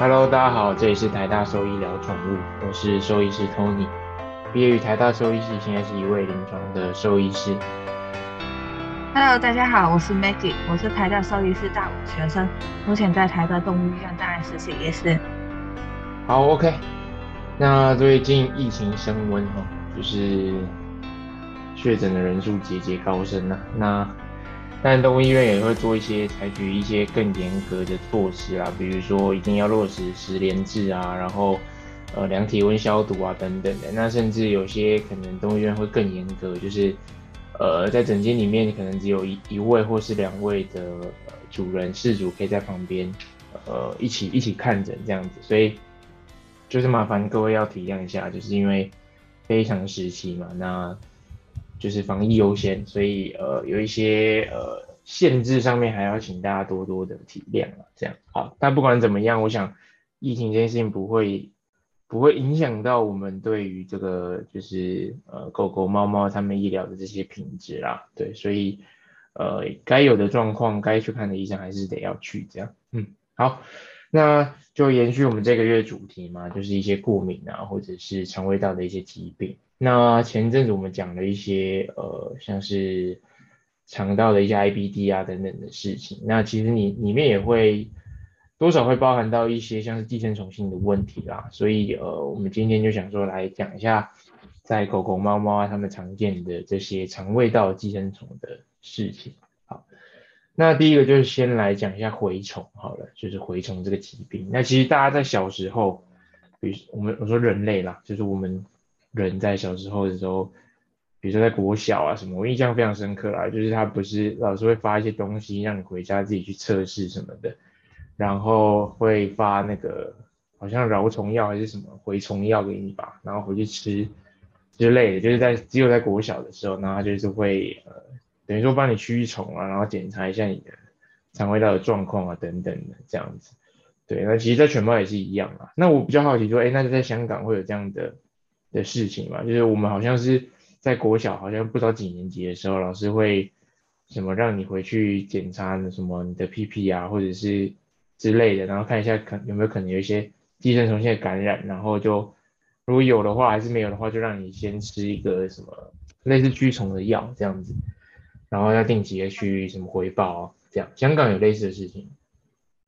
Hello，大家好，这里是台大兽医聊宠物，我是兽医师 Tony，毕业于台大兽医系，现在是一位临床的兽医师。Hello，大家好，我是 Maggie，我是台大兽医师大五学生，目前在台大动物医院担任实习医师。好，OK。那最近疫情升温哦，就是确诊的人数节节高升呐。那但动物医院也会做一些采取一些更严格的措施啊，比如说一定要落实十连制啊，然后呃量体温消毒啊等等的。那甚至有些可能动物医院会更严格，就是呃在诊间里面可能只有一一位或是两位的主人事主可以在旁边呃一起一起看诊这样子，所以就是麻烦各位要体谅一下，就是因为非常时期嘛，那。就是防疫优先，所以呃有一些呃限制上面还要请大家多多的体谅啊，这样好。但不管怎么样，我想疫情这件事情不会不会影响到我们对于这个就是呃狗狗猫猫它们医疗的这些品质啦，对，所以呃该有的状况该去看的医生还是得要去这样，嗯，好，那就延续我们这个月主题嘛，就是一些过敏啊或者是肠胃道的一些疾病。那前阵子我们讲了一些呃，像是肠道的一些 IBD 啊等等的事情。那其实你里面也会多少会包含到一些像是寄生虫性的问题啦。所以呃，我们今天就想说来讲一下，在狗狗、猫猫啊它们常见的这些肠胃道寄生虫的事情。好，那第一个就是先来讲一下蛔虫好了，就是蛔虫这个疾病。那其实大家在小时候，比如我们我说人类啦，就是我们。人在小时候的时候，比如说在国小啊什么，我印象非常深刻啦，就是他不是老师会发一些东西让你回家自己去测试什么的，然后会发那个好像蛲虫药还是什么蛔虫药给你吧，然后回去吃之类的，就是在只有在国小的时候，然后就是会呃等于说帮你驱虫啊，然后检查一下你的肠胃道的状况啊等等的这样子。对，那其实，在犬猫也是一样啊。那我比较好奇说，哎，那在香港会有这样的？的事情嘛，就是我们好像是在国小，好像不知道几年级的时候，老师会什么让你回去检查什么你的屁屁啊，或者是之类的，然后看一下可有没有可能有一些寄生虫性的感染，然后就如果有的话，还是没有的话，就让你先吃一个什么类似驱虫的药这样子，然后要定期的去什么回报啊，这样。香港有类似的事情？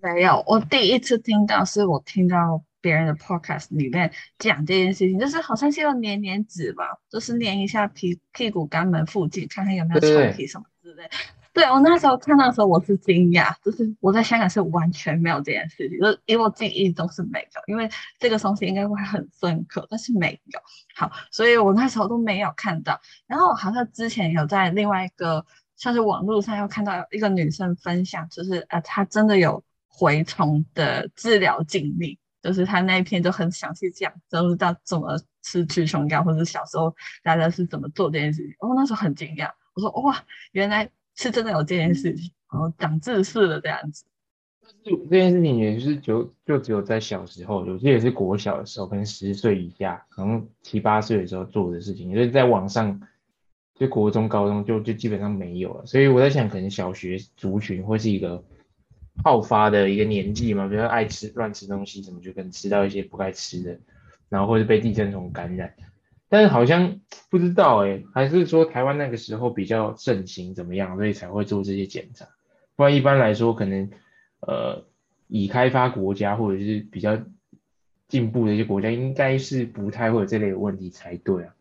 没有，我第一次听到是我听到。别人的 podcast 里面讲这件事情，就是好像是用粘粘纸吧，就是粘一下屁屁股肛门附近，看看有没有虫体什么之类。对我那时候看到的时候，我是惊讶，就是我在香港是完全没有这件事情，就是因为我记忆中是没有，因为这个东西应该会很深刻，但是没有。好，所以我那时候都没有看到。然后好像之前有在另外一个像是网络上又看到一个女生分享，就是呃她真的有蛔虫的治疗经历。就是他那一篇就很详细讲，就是到怎么吃驱虫药，或者小时候大家是怎么做这件事情。哦那时候很惊讶，我说哇，原来是真的有这件事情，然后长知识了这样子。这件事情也是就就只有在小时候，有些也是国小的时候，可能十岁以下，可能七八岁的时候做的事情，所以在网上就国中、高中就就基本上没有了。所以我在想，可能小学族群会是一个。好发的一个年纪嘛，比如爱吃乱吃东西，什么就可能吃到一些不该吃的，然后或者被寄生虫感染。但是好像不知道哎，还是说台湾那个时候比较盛行怎么样，所以才会做这些检查。不然一般来说，可能呃已开发国家或者是比较进步的一些国家，应该是不太会有这类的问题才对啊。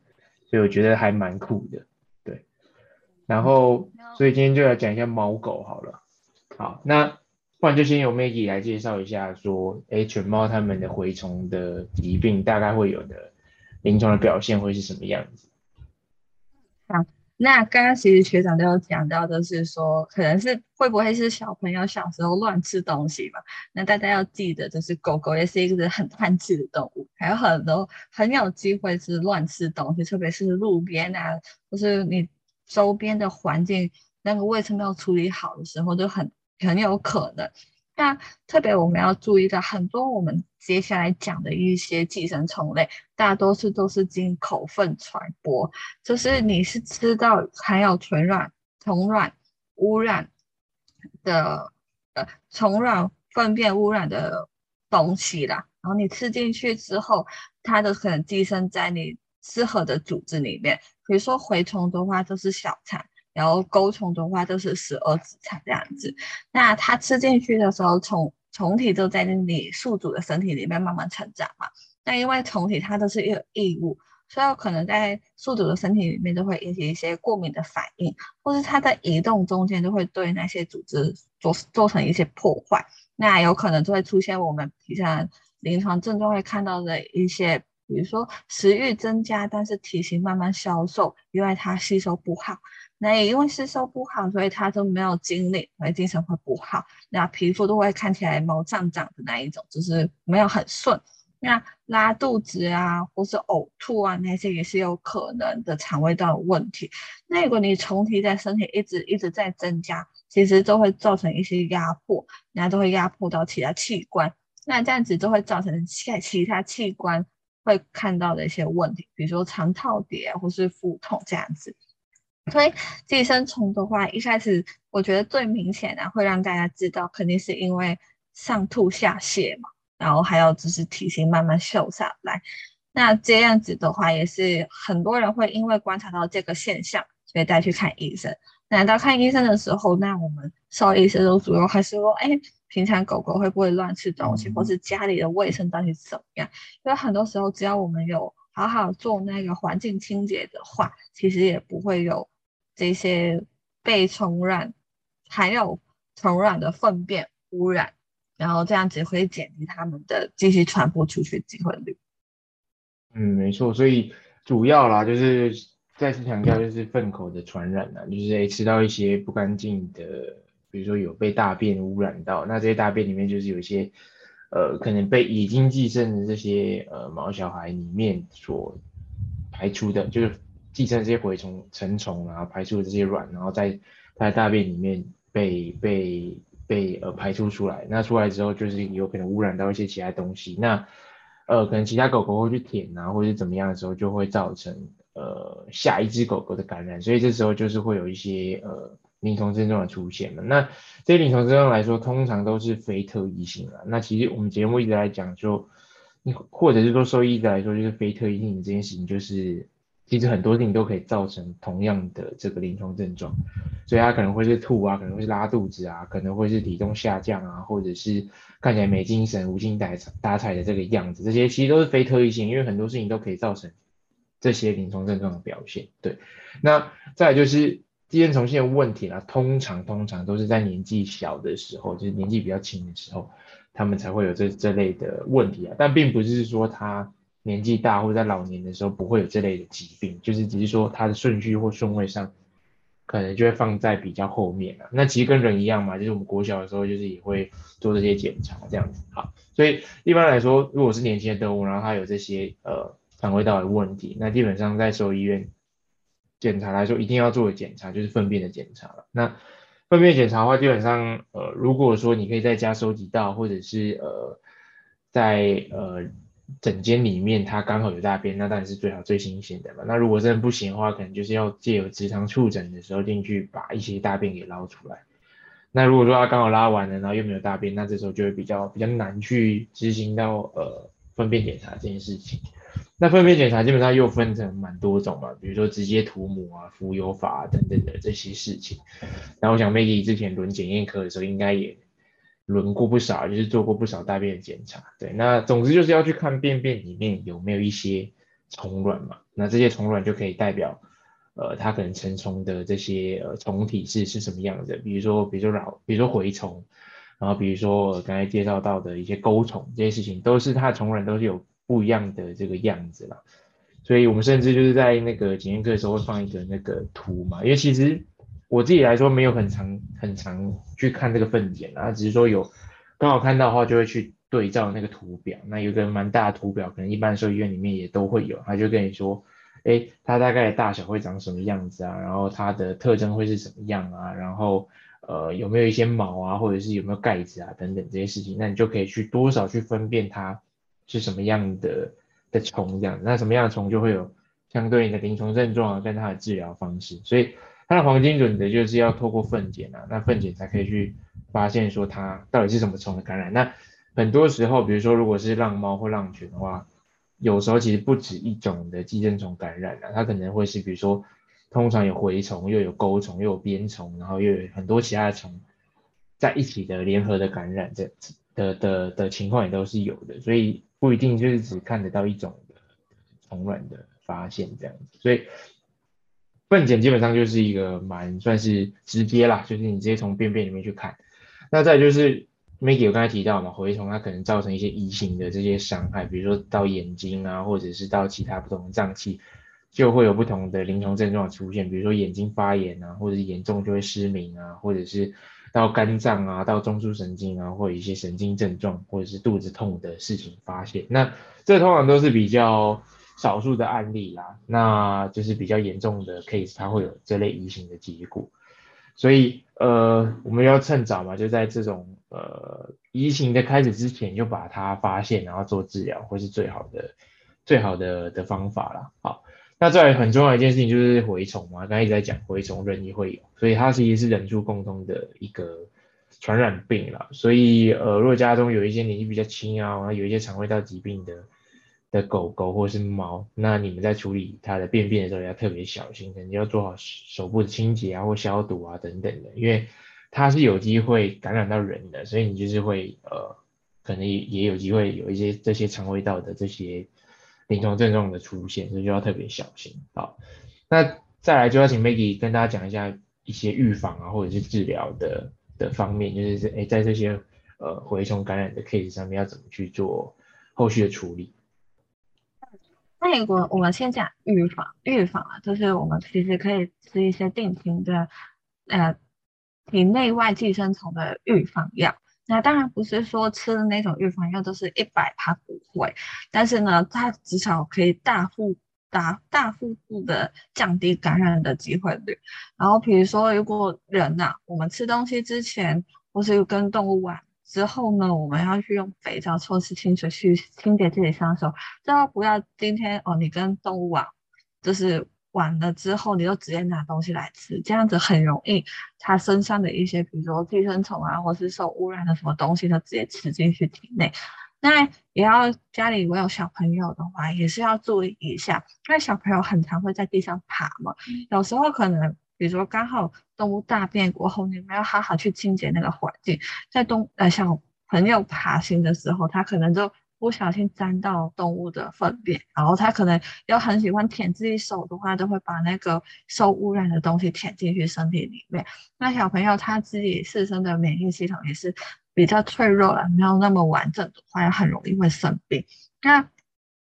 所以我觉得还蛮酷的，对。然后所以今天就来讲一下猫狗好了。好，那。不然就先由 Maggie 来介绍一下，说，哎，犬猫它们的蛔虫的疾病大概会有的临床的表现会是什么样子？好，那刚刚其实学长都有讲到，就是说，可能是会不会是小朋友小时候乱吃东西嘛？那大家要记得，就是狗狗也是一个很贪吃的动物，还有很多很有机会是乱吃东西，特别是路边啊，或是你周边的环境那个卫生没有处理好的时候，就很。很有可能，那特别我们要注意到，很多我们接下来讲的一些寄生虫类，大多数都是经口粪传播，就是你是吃到含有虫卵、虫卵污染的呃虫卵粪便污染的东西啦。然后你吃进去之后，它都可能寄生在你适合的组织里面。比如说蛔虫的话，就是小肠；然后钩虫的话，就是十二指肠这样子。那它吃进去的时候，虫虫体就在你宿主的身体里面慢慢成长嘛。那因为虫体它都是有异物。所以可能在宿主的身体里面就会引起一些过敏的反应，或是它在移动中间就会对那些组织做造成一些破坏，那有可能就会出现我们平常临床症状会看到的一些，比如说食欲增加，但是体型慢慢消瘦，因为它吸收不好。那也因为吸收不好，所以它都没有精力，所以精神会不好，那皮肤都会看起来毛胀胀的那一种，就是没有很顺。那拉肚子啊，或是呕吐啊，那些也是有可能的肠胃道的问题。那如果你虫体在身体一直一直在增加，其实都会造成一些压迫，那都会压迫到其他器官。那这样子就会造成其其他器官会看到的一些问题，比如说肠套叠或是腹痛这样子。所以寄生虫的话，一开始我觉得最明显的会让大家知道，肯定是因为上吐下泻嘛。然后还有就是体型慢慢瘦下来，那这样子的话，也是很多人会因为观察到这个现象，所以带去看医生。那到看医生的时候，那我们兽医师都主要还是说，哎，平常狗狗会不会乱吃东西，或是家里的卫生到底怎么样？因为很多时候，只要我们有好好做那个环境清洁的话，其实也不会有这些被虫卵还有虫卵的粪便污染。然后这样子会减低他们的继续传播出去的机会率。嗯，没错，所以主要啦，就是再次强调，就是粪口的传染啊，就是诶吃到一些不干净的，比如说有被大便污染到，那这些大便里面就是有一些呃可能被已经寄生的这些呃毛小孩里面所排出的，就是寄生这些蛔虫、成虫啊排出这些卵，然后在它的大便里面被被。被呃排出出来，那出来之后就是有可能污染到一些其他东西，那呃可能其他狗狗会去舔啊，或者怎么样的时候，就会造成呃下一只狗狗的感染，所以这时候就是会有一些呃临床症状的出现了。那这些临床症状来说，通常都是非特异性啊。那其实我们节目一直来讲，就你或者是说兽医来说，就是非特异性这件事情，就是。其实很多事情都可以造成同样的这个临床症状，所以它可能会是吐啊，可能会是拉肚子啊，可能会是体重下降啊，或者是看起来没精神、无精打打采的这个样子，这些其实都是非特异性，因为很多事情都可以造成这些临床症状的表现。对，那再就是寄生虫性的问题啦，通常通常都是在年纪小的时候，就是年纪比较轻的时候，他们才会有这这类的问题啊，但并不是说它。年纪大或者在老年的时候不会有这类的疾病，就是只是说它的顺序或顺位上，可能就会放在比较后面了。那其实跟人一样嘛，就是我们国小的时候就是也会做这些检查这样子。好，所以一般来说，如果是年轻的动物，然后它有这些呃肠胃道的问题，那基本上在兽医院检查来说，一定要做的检查就是粪便的检查了。那粪便检查的话，基本上呃如果说你可以在家收集到，或者是呃在呃。整间里面它刚好有大便，那当然是最好最新鲜的嘛。那如果真的不行的话，可能就是要借由直肠触诊的时候进去把一些大便给捞出来。那如果说它刚好拉完了，然后又没有大便，那这时候就会比较比较难去执行到呃粪便检查这件事情。那粪便检查基本上又分成蛮多种嘛，比如说直接涂抹啊、浮油法等等的这些事情。那我想 Maggie 之前轮检验科的时候应该也。轮过不少，就是做过不少大便的检查。对，那总之就是要去看便便里面有没有一些虫卵嘛。那这些虫卵就可以代表，呃，它可能成虫的这些呃虫体是是什么样的。比如说，比如说老，比如说蛔虫，然后比如说刚才介绍到的一些钩虫，这些事情都是它的虫卵都是有不一样的这个样子啦。所以我们甚至就是在那个检验课的时候会放一个那个图嘛，因为其实。我自己来说没有很常很常去看这个粪检啊，只是说有刚好看到的话就会去对照那个图表。那有个蛮大的图表，可能一般兽医院里面也都会有，他就跟你说，哎，它大概大小会长什么样子啊，然后它的特征会是什么样啊，然后呃有没有一些毛啊，或者是有没有盖子啊等等这些事情，那你就可以去多少去分辨它是什么样的的虫这样。那什么样的虫就会有相对应的临床症状，跟它的治疗方式，所以。它的黄金准则就是要透过粪检啊，那粪检才可以去发现说它到底是什么虫的感染。那很多时候，比如说如果是浪猫或浪犬的话，有时候其实不止一种的寄生虫感染啊，它可能会是比如说，通常有蛔虫，又有钩虫，又有鞭虫，然后又有很多其他的虫在一起的联合的感染，这的的的情况也都是有的，所以不一定就是只看得到一种的虫卵的发现这样子，所以粪检基本上就是一个蛮算是直接啦，就是你直接从便便里面去看，那再就是。Maggie 我刚才提到嘛，蛔虫它可能造成一些移形的这些伤害，比如说到眼睛啊，或者是到其他不同的脏器，就会有不同的临床症状出现，比如说眼睛发炎啊，或者是严重就会失明啊，或者是到肝脏啊，到中枢神经啊，或者一些神经症状，或者是肚子痛的事情发现。那这通常都是比较少数的案例啦，那就是比较严重的 case，它会有这类移行的结果。所以，呃，我们要趁早嘛，就在这种呃移行的开始之前，就把它发现，然后做治疗，会是最好的、最好的的方法了。好，那再很重要一件事情就是蛔虫嘛，刚才一直在讲蛔虫，人也会有，所以它其实是人畜共通的一个传染病了。所以，呃，如果家中有一些年纪比较轻啊，然后有一些肠胃道疾病的。的狗狗或是猫，那你们在处理它的便便的时候要特别小心，可能要做好手部的清洁啊或消毒啊等等的，因为它是有机会感染到人的，所以你就是会呃，可能也也有机会有一些这些肠胃道的这些临床症状的出现，所以就要特别小心。好，那再来就要请 Maggie 跟大家讲一下一些预防啊或者是治疗的的方面，就是诶在这些呃蛔虫感染的 case 上面要怎么去做后续的处理。那如果我们先讲预防，预防啊，就是我们其实可以吃一些定期的，呃，体内外寄生虫的预防药。那当然不是说吃的那种预防药都是一百它不会，但是呢，它至少可以大幅大大幅度的降低感染的机会率。然后比如说，如果人呐，我们吃东西之前或是跟动物玩。之后呢，我们要去用肥皂、搓洗清水去清洁自己双手，最后不要今天哦，你跟动物玩，就是玩了之后，你就直接拿东西来吃，这样子很容易，它身上的一些，比如说寄生虫啊，或是受污染的什么东西，它直接吃进去体内。那也要家里如果有小朋友的话，也是要注意一下，因为小朋友很常会在地上爬嘛，有时候可能。比如说，刚好动物大便过后，你没有好好去清洁那个环境，在动呃小朋友爬行的时候，他可能就不小心沾到动物的粪便，然后他可能又很喜欢舔自己手的话，都会把那个受污染的东西舔进去身体里面。那小朋友他自己自身的免疫系统也是比较脆弱了，没有那么完整的话，很容易会生病。那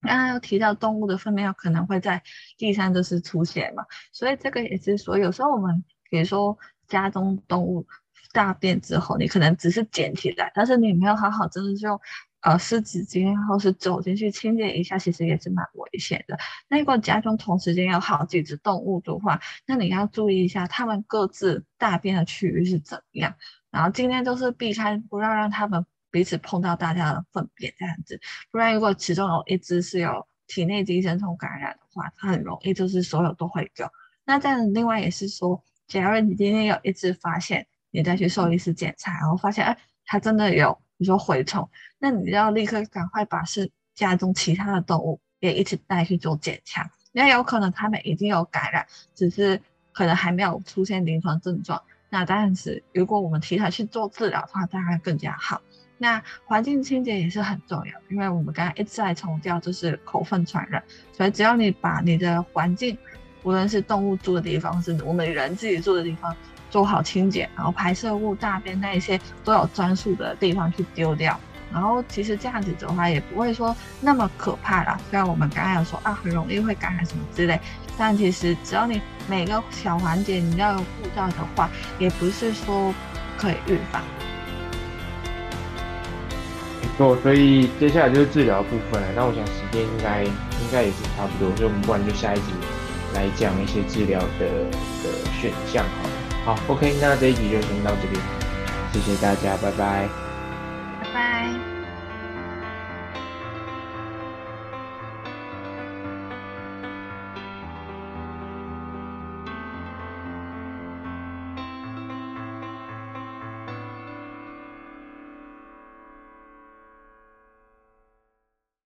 刚刚又提到动物的粪便有可能会在地上就是出现嘛，所以这个也是说，有时候我们比如说家中动物大便之后，你可能只是捡起来，但是你没有好好真的是用呃湿纸巾或是走进去清洁一下，其实也是蛮危险的。那如果家中同时间有好几只动物的话，那你要注意一下它们各自大便的区域是怎样，然后今天就是避开，不要让它们。彼此碰到大家的粪便这样子，不然如果其中有一只是有体内寄生虫感染的话，它很容易就是所有都会有。那这样另外也是说，假如你今天有一只发现，你再去兽医室检查，然后发现哎，它真的有，比如说蛔虫，那你就要立刻赶快把是家中其他的动物也一起带去做检查，因为有可能它们已经有感染，只是可能还没有出现临床症状。那当然是如果我们提它去做治疗的话，当然更加好。那环境清洁也是很重要，因为我们刚刚一直在强调，就是口粪传染，所以只要你把你的环境，无论是动物住的地方，是我们人自己住的地方，做好清洁，然后排泄物、大便那一些都有专属的地方去丢掉，然后其实这样子的话也不会说那么可怕啦。虽然我们刚刚有说啊，很容易会感染什么之类，但其实只要你每个小环节你要有顾到的话，也不是说可以预防。错，所以接下来就是治疗部分了。那我想时间应该应该也是差不多，所以我们不然就下一集来讲一些治疗的的选项好了。好，OK，那这一集就先到这边，谢谢大家，拜拜。